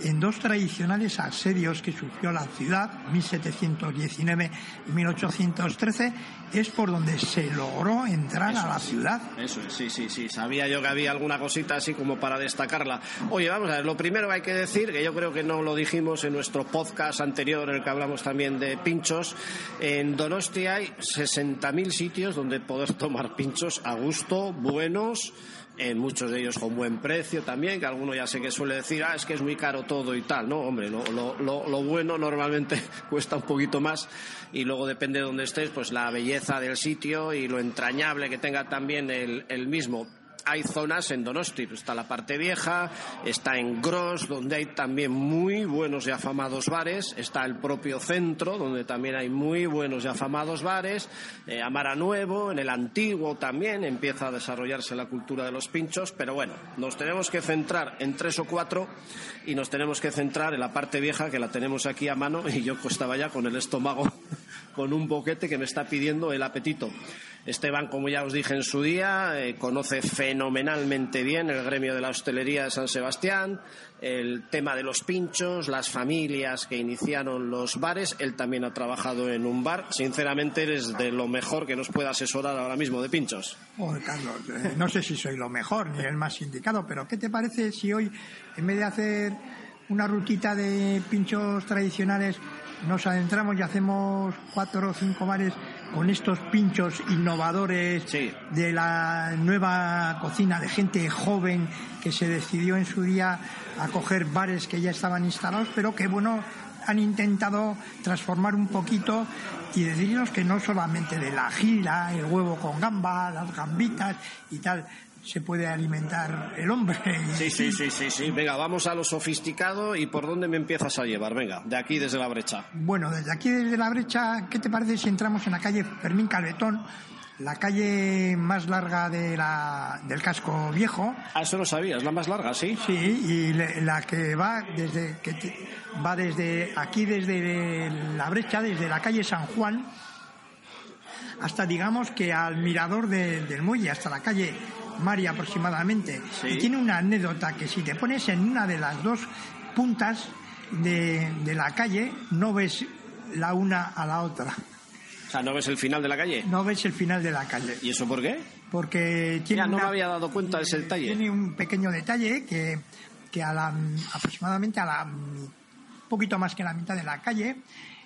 en dos tradicionales asedios que sufrió la ciudad, 1719 y 1813, es por donde se logró entrar a la ciudad. Eso es, sí, sí, sí. Sabía yo que había alguna cosita así como para destacarla. Oye, vamos a ver, lo primero que hay que decir, que yo creo que no lo dijimos en nuestro podcast anterior, en el que hablamos también de pinchos, en Donostia hay 60.000 sitios donde poder tomar pinchos a gusto, buenos en muchos de ellos con buen precio también, que alguno ya sé que suele decir, ah, es que es muy caro todo y tal, ¿no? Hombre, lo, lo, bueno normalmente cuesta un poquito más y luego depende de dónde estés, pues la belleza del sitio y lo entrañable que tenga también el mismo. Hay zonas en Donosti, está la parte vieja, está en Gros, donde hay también muy buenos y afamados bares, está el propio centro, donde también hay muy buenos y afamados bares, eh, Amara Nuevo, en el antiguo también empieza a desarrollarse la cultura de los pinchos, pero bueno, nos tenemos que centrar en tres o cuatro y nos tenemos que centrar en la parte vieja que la tenemos aquí a mano y yo estaba ya con el estómago con un boquete que me está pidiendo el apetito. Esteban, como ya os dije en su día, eh, conoce fenomenalmente bien el gremio de la hostelería de San Sebastián, el tema de los pinchos, las familias que iniciaron los bares. Él también ha trabajado en un bar. Sinceramente, eres de lo mejor que nos pueda asesorar ahora mismo de pinchos. Carlos, eh, no sé si soy lo mejor ni el más indicado, pero ¿qué te parece si hoy, en vez de hacer una rutita de pinchos tradicionales, nos adentramos y hacemos cuatro o cinco bares con estos pinchos innovadores de la nueva cocina de gente joven que se decidió en su día a coger bares que ya estaban instalados, pero que bueno han intentado transformar un poquito y decirnos que no solamente de la gira, el huevo con gamba, las gambitas y tal, se puede alimentar el hombre. Sí, sí, sí, sí, sí. Venga, vamos a lo sofisticado y por dónde me empiezas a llevar. Venga, de aquí desde la brecha. Bueno, desde aquí desde la brecha, ¿qué te parece si entramos en la calle Fermín Calvetón? La calle más larga de la, del casco viejo. Ah, eso lo sabías, la más larga, sí. Sí, y la que va desde que va desde aquí desde la brecha, desde la calle San Juan hasta digamos que al mirador del muelle, hasta la calle María aproximadamente. Y tiene una anécdota que si te pones en una de las dos puntas de, la calle, no ves la una a la otra. O sea, ¿no ves el final de la calle? No ves el final de la calle. ¿Y eso por qué? Porque tiene. Ya no me había dado cuenta de ese detalle. Tiene un pequeño detalle que, que a la, aproximadamente a la poquito más que la mitad de la calle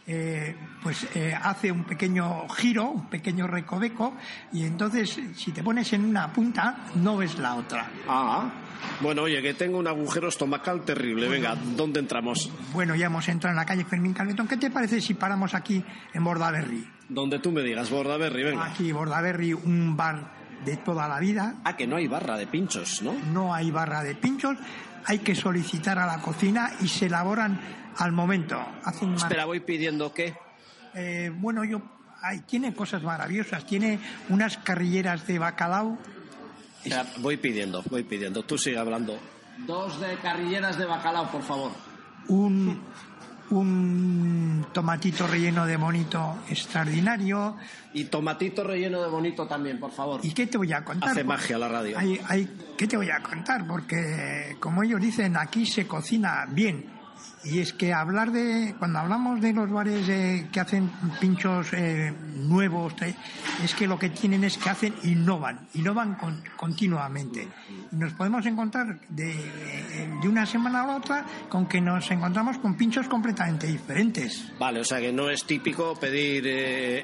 eh, pues eh, hace un pequeño giro, un pequeño recoveco, y entonces si te pones en una punta no ves la otra. Ah, bueno, oye, que tengo un agujero estomacal terrible. Venga, ¿dónde entramos? Bueno, ya hemos entrado en la calle Fermín Calvetón. ¿Qué te parece si paramos aquí en Bordaberry? Donde tú me digas, Bordaberry, venga. Aquí, Bordaberry, un bar de toda la vida. Ah, que no hay barra de pinchos, ¿no? No hay barra de pinchos. Hay que solicitar a la cocina y se elaboran al momento. Espera, voy pidiendo qué. Eh, bueno, yo tiene cosas maravillosas. Tiene unas carrilleras de bacalao. voy pidiendo, voy pidiendo. Tú sigue hablando. Dos de carrilleras de bacalao, por favor. Un, un tomatito relleno de bonito extraordinario. Y tomatito relleno de bonito también, por favor. ¿Y qué te voy a contar? Hace magia la radio. Hay, hay, ¿Qué te voy a contar? Porque, como ellos dicen, aquí se cocina bien y es que hablar de, cuando hablamos de los bares eh, que hacen pinchos eh, nuevos, es que lo que tienen es que hacen, innovan, innovan continuamente. Y nos podemos encontrar de, eh, de, una semana a la otra con que nos encontramos con pinchos completamente diferentes. Vale, o sea que no es típico pedir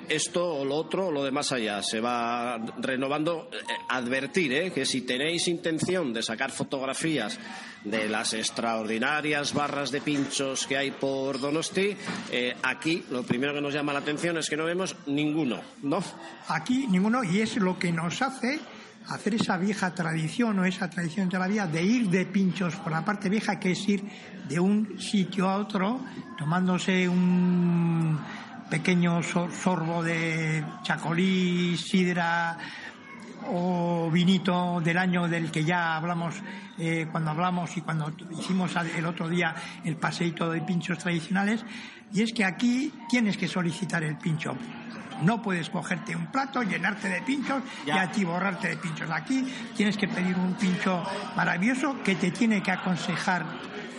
esto o lo otro o lo de más allá. Se va renovando. advertir que si tenéis intención de sacar fotografías de las extraordinarias barras de pinchos que hay por Donosti, eh, aquí lo primero que nos llama la atención es que no vemos ninguno, ¿no? Aquí ninguno, y es lo que nos hace hacer esa vieja tradición o esa tradición de la vida de ir de pinchos por la parte vieja, que es ir de un sitio a otro tomándose un pequeño sorbo de chacolí, sidra o vinito del año del que ya hablamos eh, cuando hablamos y cuando hicimos el otro día el paseito de pinchos tradicionales, y es que aquí tienes que solicitar el pincho. No puedes cogerte un plato, llenarte de pinchos y atiborrarte de pinchos. Aquí tienes que pedir un pincho maravilloso que te tiene que aconsejar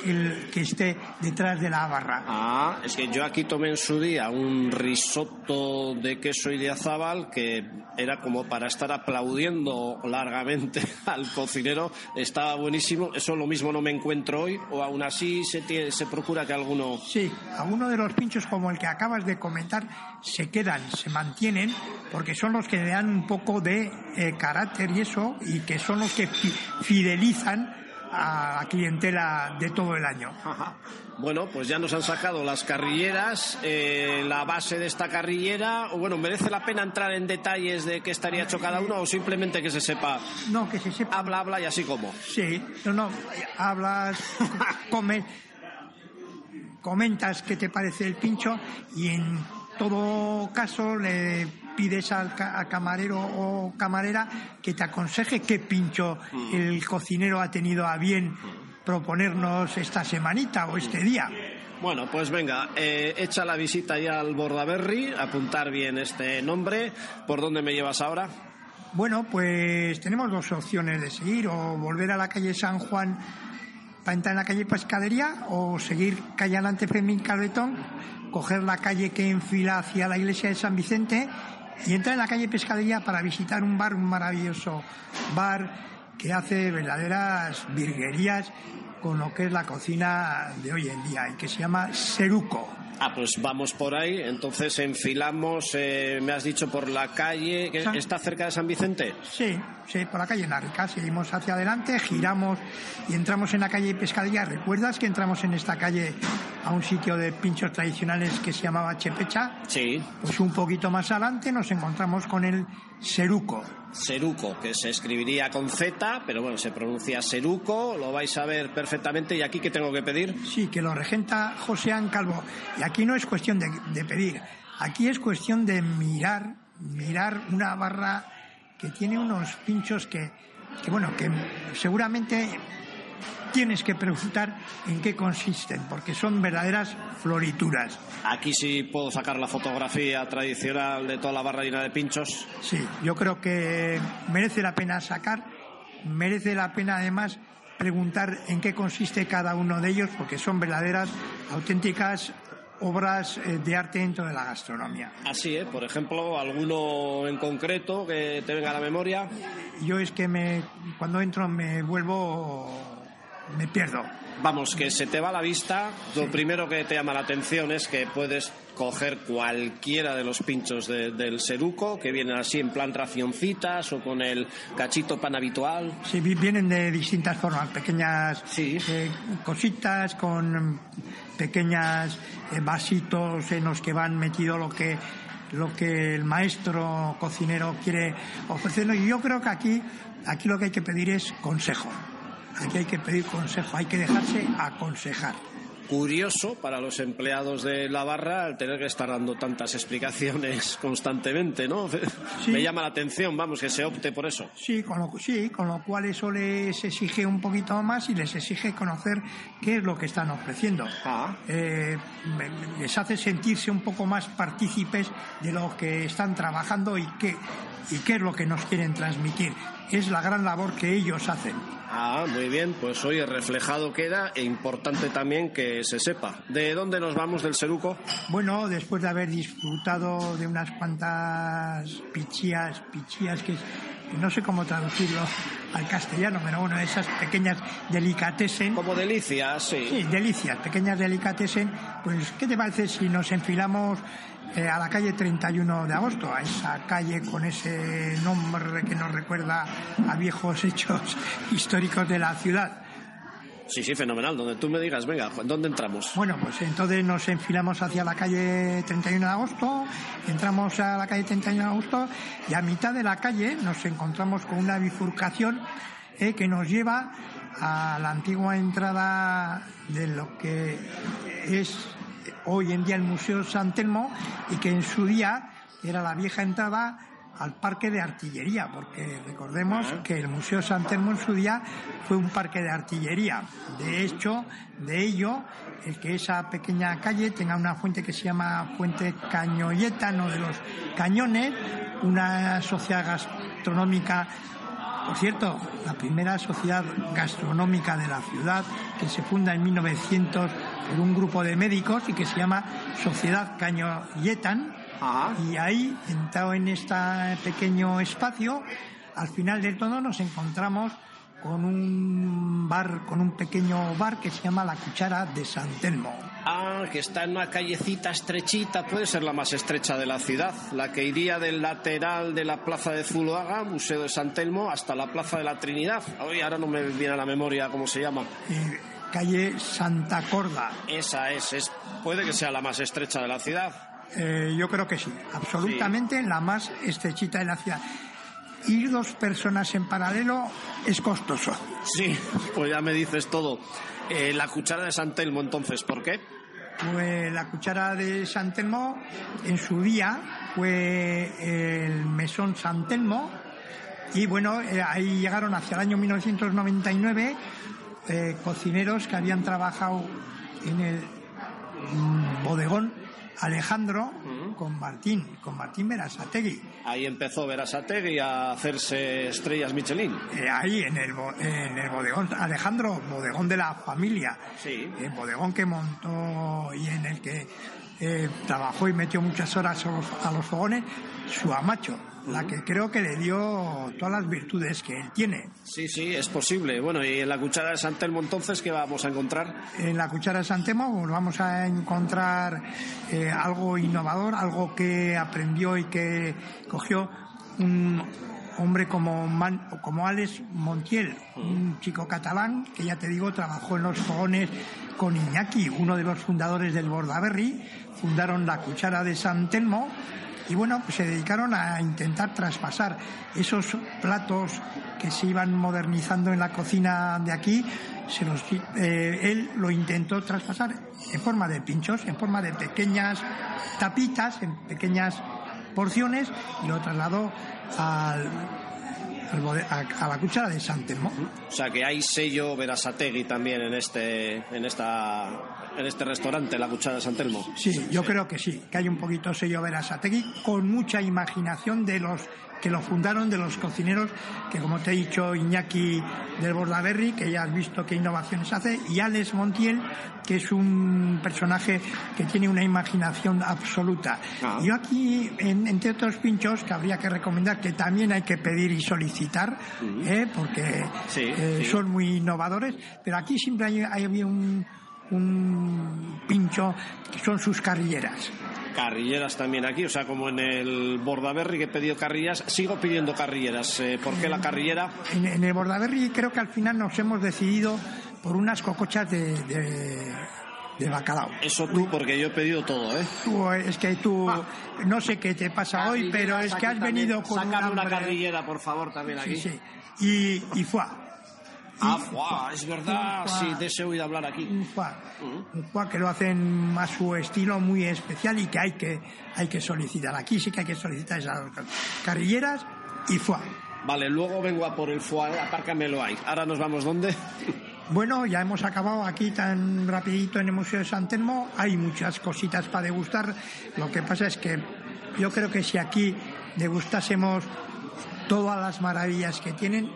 el que esté detrás de la barra. Ah, es que yo aquí tomé en su día un risotto de queso y de azabal que era como para estar aplaudiendo largamente al cocinero. Estaba buenísimo. Eso lo mismo no me encuentro hoy, o aún así se, se procura que alguno. Sí, alguno de los pinchos como el que acabas de comentar se quedan, se mantienen, porque son los que le dan un poco de eh, carácter y eso, y que son los que fidelizan a la clientela de todo el año. Bueno, pues ya nos han sacado las carrilleras, eh, la base de esta carrillera. O bueno, ¿merece la pena entrar en detalles de qué estaría hecho cada uno o simplemente que se sepa? No, que se sepa. Habla, habla y así como. Sí, no, no, hablas, comes, comentas qué te parece el pincho y en todo caso le pides al, ca- al camarero o camarera que te aconseje qué pincho el cocinero ha tenido a bien proponernos esta semanita o este día. Bueno, pues venga, eh, echa la visita ya al Bordaberry, apuntar bien este nombre. ¿Por dónde me llevas ahora? Bueno, pues tenemos dos opciones de seguir, o volver a la calle San Juan para entrar en la calle Pescadería, o seguir calle adelante Fermín Calvetón, coger la calle que enfila hacia la iglesia de San Vicente y entrar en la calle Pescadería para visitar un bar, un maravilloso bar que hace verdaderas virguerías con lo que es la cocina de hoy en día y que se llama Seruco. Ah, pues vamos por ahí. Entonces enfilamos, eh, me has dicho, por la calle que San- está cerca de San Vicente. Sí, sí, por la calle Narca. Seguimos hacia adelante, giramos y entramos en la calle Pescadilla. ¿Recuerdas que entramos en esta calle a un sitio de pinchos tradicionales que se llamaba Chepecha? Sí, Pues un poquito más adelante nos encontramos con el Seruco. Seruco, que se escribiría con Z, pero bueno, se pronuncia Seruco, lo vais a ver perfectamente. ¿Y aquí qué tengo que pedir? Sí, que lo regenta Joséán Calvo. Y aquí no es cuestión de, de pedir, aquí es cuestión de mirar, mirar una barra que tiene unos pinchos que, que bueno, que seguramente tienes que preguntar en qué consisten, porque son verdaderas florituras. Aquí sí puedo sacar la fotografía tradicional de toda la barra llena de pinchos. Sí, yo creo que merece la pena sacar, merece la pena además preguntar en qué consiste cada uno de ellos, porque son verdaderas, auténticas obras eh, de arte dentro de la gastronomía. Así, ¿eh? Por ejemplo, alguno en concreto que te venga a la memoria. Yo es que me, cuando entro me vuelvo, me pierdo. Vamos, que se te va la vista. Lo primero que te llama la atención es que puedes coger cualquiera de los pinchos de- del seruco, que vienen así en plan racioncitas o con el cachito pan habitual. Sí, vi- vienen de distintas formas, pequeñas Sí. eh, cositas con pequeñas eh, vasitos en los que van metido lo que lo que el maestro cocinero quiere ofrecernos. Y yo creo que aquí aquí lo que hay que pedir es consejo. Aquí hay que pedir consejo, hay que dejarse aconsejar. Curioso para los empleados de la barra el tener que estar dando tantas explicaciones constantemente, ¿no? Sí. Me llama la atención, vamos, que se opte por eso. Sí, con lo, sí, con lo cual eso les exige un poquito más y les exige conocer qué es lo que están ofreciendo. Ah. Eh, les hace sentirse un poco más partícipes de lo que están trabajando y qué, y qué es lo que nos quieren transmitir. Es la gran labor que ellos hacen. Ah, muy bien, pues hoy reflejado queda e importante también que se sepa. ¿De dónde nos vamos del Seruco? Bueno, después de haber disfrutado de unas cuantas pichías, pichías que no sé cómo traducirlo al castellano, pero bueno, esas pequeñas delicatessen. Como delicias, sí. Sí, delicias, pequeñas delicatessen. Pues, ¿qué te parece si nos enfilamos eh, a la calle 31 de agosto? A esa calle con ese nombre que nos recuerda a viejos hechos históricos de la ciudad. Sí, sí, fenomenal. Donde tú me digas, venga, ¿dónde entramos? Bueno, pues entonces nos enfilamos hacia la calle 31 de agosto, entramos a la calle 31 de agosto y a mitad de la calle nos encontramos con una bifurcación eh, que nos lleva a la antigua entrada de lo que es hoy en día el Museo San Telmo y que en su día era la vieja entrada al parque de artillería, porque recordemos que el Museo San Telmo en su día fue un parque de artillería. De hecho, de ello, el que esa pequeña calle tenga una fuente que se llama Fuente Cañolleta, no de los cañones, una sociedad gastronómica por cierto, la primera sociedad gastronómica de la ciudad, que se funda en 1900 por un grupo de médicos y que se llama Sociedad Cañolletan. Y ahí, entrado en este pequeño espacio, al final de todo nos encontramos con un bar, con un pequeño bar que se llama La Cuchara de San Telmo. Ah, que está en una callecita estrechita, puede ser la más estrecha de la ciudad, la que iría del lateral de la plaza de Zuloaga, Museo de San Telmo, hasta la plaza de la Trinidad. Hoy ahora no me viene a la memoria cómo se llama. Eh, calle Santa Corda. Esa es, es, puede que sea la más estrecha de la ciudad. Eh, yo creo que sí, absolutamente la más estrechita de la ciudad. Ir dos personas en paralelo es costoso. Sí, pues ya me dices todo. Eh, la cuchara de San Telmo, entonces, ¿por qué? Pues la cuchara de San Telmo en su día fue el mesón San Telmo y bueno, eh, ahí llegaron hacia el año 1999 eh, cocineros que habían trabajado en el mm, bodegón Alejandro con Martín, con Martín Berasategui. Ahí empezó Berasategui a hacerse estrellas Michelin. Eh, ahí en el, en el bodegón Alejandro, bodegón de la familia. Sí. El bodegón que montó y en el que eh, trabajó y metió muchas horas a los, fogones, su amacho, la que creo que le dio todas las virtudes que él tiene. Sí, sí, es posible. Bueno, y en la cuchara de San Telmo, entonces, ¿qué vamos a encontrar? En la cuchara de Santemo pues, vamos a encontrar eh, algo innovador, algo que aprendió y que cogió un hombre como, Man- como Alex Montiel, un chico catalán que ya te digo trabajó en los fogones con Iñaki, uno de los fundadores del Bordaberry, fundaron la cuchara de San Telmo y bueno, pues se dedicaron a intentar traspasar esos platos que se iban modernizando en la cocina de aquí, eh, él lo intentó traspasar en forma de pinchos, en forma de pequeñas tapitas, en pequeñas porciones y lo trasladó al, a, a la cuchara de San Telmo. O sea, que hay sello Berasategui también en este, en esta, en este restaurante, la cuchara de San Telmo. Sí, yo creo que sí, que hay un poquito sello Berasategui con mucha imaginación de los que lo fundaron, de los cocineros, que como te he dicho, Iñaki del Bordaberry, que ya has visto qué innovaciones hace, y Alex Montiel, que es un personaje que tiene una imaginación absoluta. Ah. Yo aquí, en- entre otros pinchos, que habría que recomendar, que también hay que pedir y solicitar, ¿eh? porque Sí, eh, sí. son muy innovadores, pero aquí siempre hay, un, un pincho que son sus carrilleras. Carrilleras también aquí, o sea, como en el Bordaberry que he pedido carrillas, sigo pidiendo carrilleras. Eh, ¿Por qué la carrillera? En, en el Bordaberry creo que al final nos hemos decidido por unas cocochas de, de, de bacalao. Eso tú, porque yo he pedido todo, ¿eh? Tú, es que tú, no sé qué te pasa hoy, pero es que has venido con una hambre. carrillera, por favor, también aquí. Sí, sí. Y, y fuá. Ah, fuá, es verdad, sí, de ese oído hablar aquí. un foie, un foie que lo hacen a su estilo muy especial y que hay que hay que solicitar. Aquí sí que hay que solicitar esas carrilleras y foie. Vale, luego vengo a por el foie, apárcamelo ahí. Ahora nos vamos, ¿dónde? Bueno, ya hemos acabado aquí tan rapidito en el Museo de San Telmo. Hay muchas cositas para degustar. Lo que pasa es que yo creo que si aquí degustásemos todas las maravillas que tienen,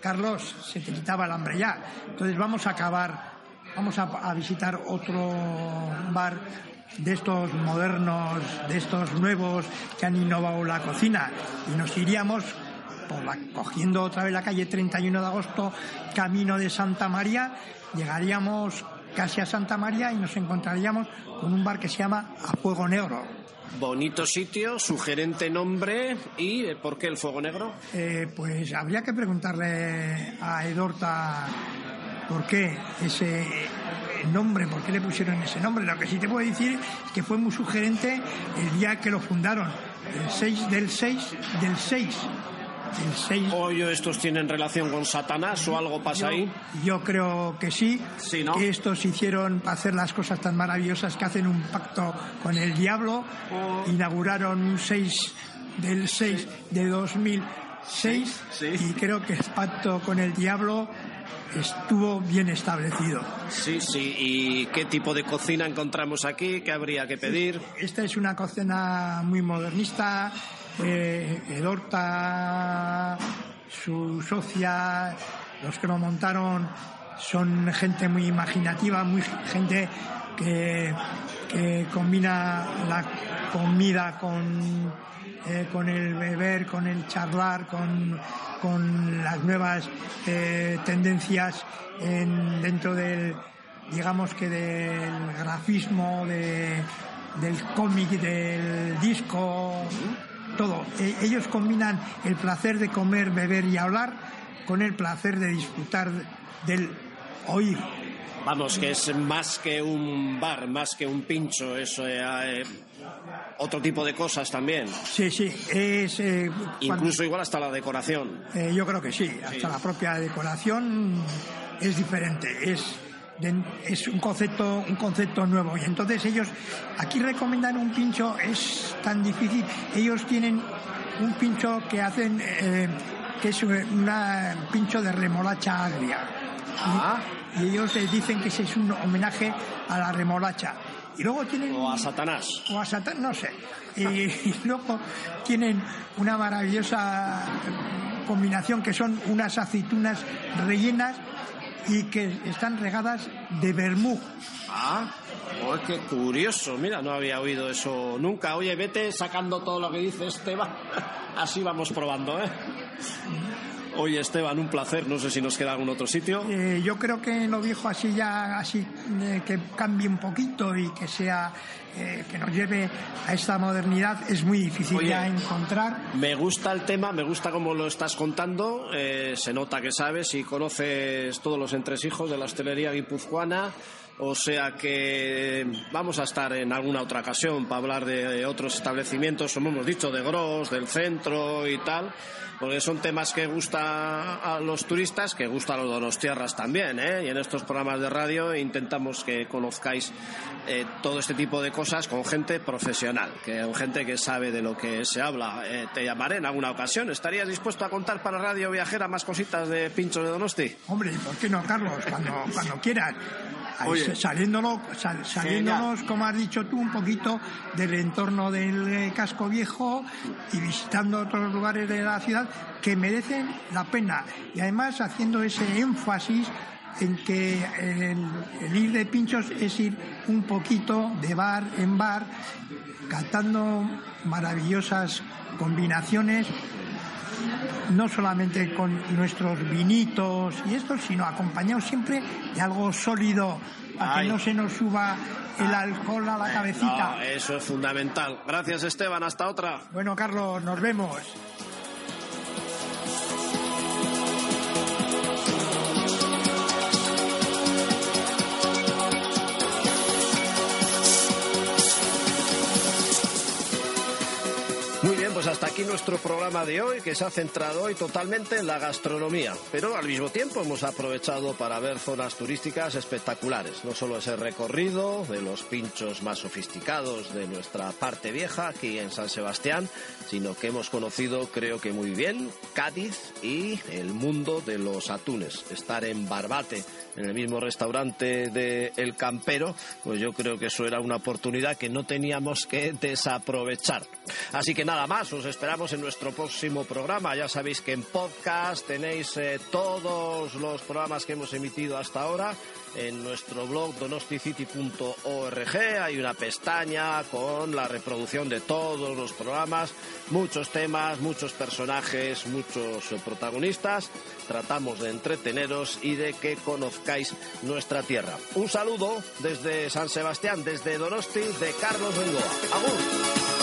Carlos, se te quitaba el hambre ya. Entonces vamos a acabar, vamos a, visitar otro bar de estos modernos, de estos nuevos que han innovado la cocina y nos iríamos cogiendo otra vez la calle 31 de agosto, camino de Santa María, llegaríamos casi a Santa María y nos encontraríamos con un bar que se llama A Fuego Negro. Bonito sitio, sugerente nombre y eh, ¿por qué el fuego negro? Eh, pues habría que preguntarle a Edorta por qué ese nombre, por qué le pusieron ese nombre. Lo que sí te puedo decir es que fue muy sugerente el día que lo fundaron, el 6 del 6 del 6. El 6 ¿O yo estos tienen relación con Satanás o algo pasa ahí? Yo creo que sí, Sí, ¿no? que estos hicieron para hacer las cosas tan maravillosas que hacen un pacto con el diablo. Oh. Inauguraron un 6 del 6 de 2006 Sí. y creo que el pacto con el diablo estuvo bien establecido. Sí, sí. ¿Y qué tipo de cocina encontramos aquí? ¿Qué habría que pedir? Esta es una cocina muy modernista. Eh, Edorta, su socia, los que lo montaron son gente muy imaginativa, muy gente que, combina la comida, con, eh, con el beber, con el charlar, con, con las nuevas eh, tendencias en, dentro del, digamos que del grafismo, de, del cómic, del disco, todo. E- ellos combinan el placer de comer, beber y hablar con el placer de disfrutar del oír. Vamos, que es más que un bar, más que un pincho, eso eh, otro tipo de cosas también. Sí, sí, es... eh, cuando- Incluso igual hasta la decoración. Eh, yo creo que sí, hasta la propia decoración es diferente, es, es un concepto un concepto nuevo. Y entonces ellos aquí recomiendan un pincho es tan difícil, ellos tienen un pincho que hacen eh, que es un pincho de remolacha agria. Y, y ellos eh, dicen que ese es un homenaje a la remolacha. Y luego tienen O a Satanás. o a Satán, no sé. Y, y luego tienen una maravillosa combinación que son unas aceitunas rellenas y que están regadas de vermú. Ah, oh, qué curioso. Mira, no había oído eso nunca. Oye, vete sacando todo lo que dice Esteban. Así vamos probando, ¿eh? Oye, Esteban, un placer. No sé si nos queda algún otro sitio. Eh, yo creo que lo viejo así ya, así eh, que cambie un poquito y que sea, eh, que nos lleve a esta modernidad es muy difícil Oye. ya encontrar. Me gusta el tema, me gusta cómo lo estás contando. eh, se nota que sabes y conoces todos los entresijos de la hostelería guipuzcoana. O sea que vamos a estar en alguna otra ocasión para hablar de otros establecimientos, como hemos dicho, de Gros, del centro y tal. Porque son temas que gusta a los turistas, que gusta a los donostiarras también, ¿eh? Y en estos programas de radio intentamos que conozcáis eh, todo este tipo de cosas con gente profesional, que con gente que sabe de lo que se habla. Eh, te llamaré en alguna ocasión. ¿Estarías dispuesto a contar para Radio Viajera más cositas de Pinchos de Donosti? Hombre, ¿por qué no, Carlos? Cuando, cuando quieras. Oye. Saliéndolo, sal- saliéndonos, como has dicho tú, un poquito del entorno del casco viejo y visitando otros lugares de la ciudad que merecen la pena. Y además haciendo ese énfasis en que el, el ir de pinchos es ir un poquito de bar en bar, cantando maravillosas combinaciones no solamente con nuestros vinitos y esto, sino acompañados siempre de algo sólido para Ay. que no se nos suba el alcohol a la cabecita. No, eso es fundamental. Gracias, Esteban. Hasta otra. Bueno, Carlos, nos vemos. Hasta aquí nuestro programa de hoy, que se ha centrado hoy totalmente en la gastronomía. Pero al mismo tiempo hemos aprovechado para ver zonas turísticas espectaculares. No solo ese recorrido de los pinchos más sofisticados de nuestra parte vieja aquí en San Sebastián, sino que hemos conocido, creo que muy bien, Cádiz y el mundo de los atunes. Estar en Barbate, en el mismo restaurante de El Campero, pues yo creo que eso era una oportunidad que no teníamos que desaprovechar. Así que nada más, os esperamos en nuestro próximo programa. Ya sabéis que en podcast tenéis eh, todos los programas que hemos emitido hasta ahora en nuestro blog donosticity.org. Hay una pestaña con la reproducción de todos los programas, muchos temas, muchos personajes, muchos protagonistas. Tratamos de entreteneros y de que conozcáis nuestra tierra. Un saludo desde San Sebastián, desde Donosti, de Carlos Bengoa. ¡Agur!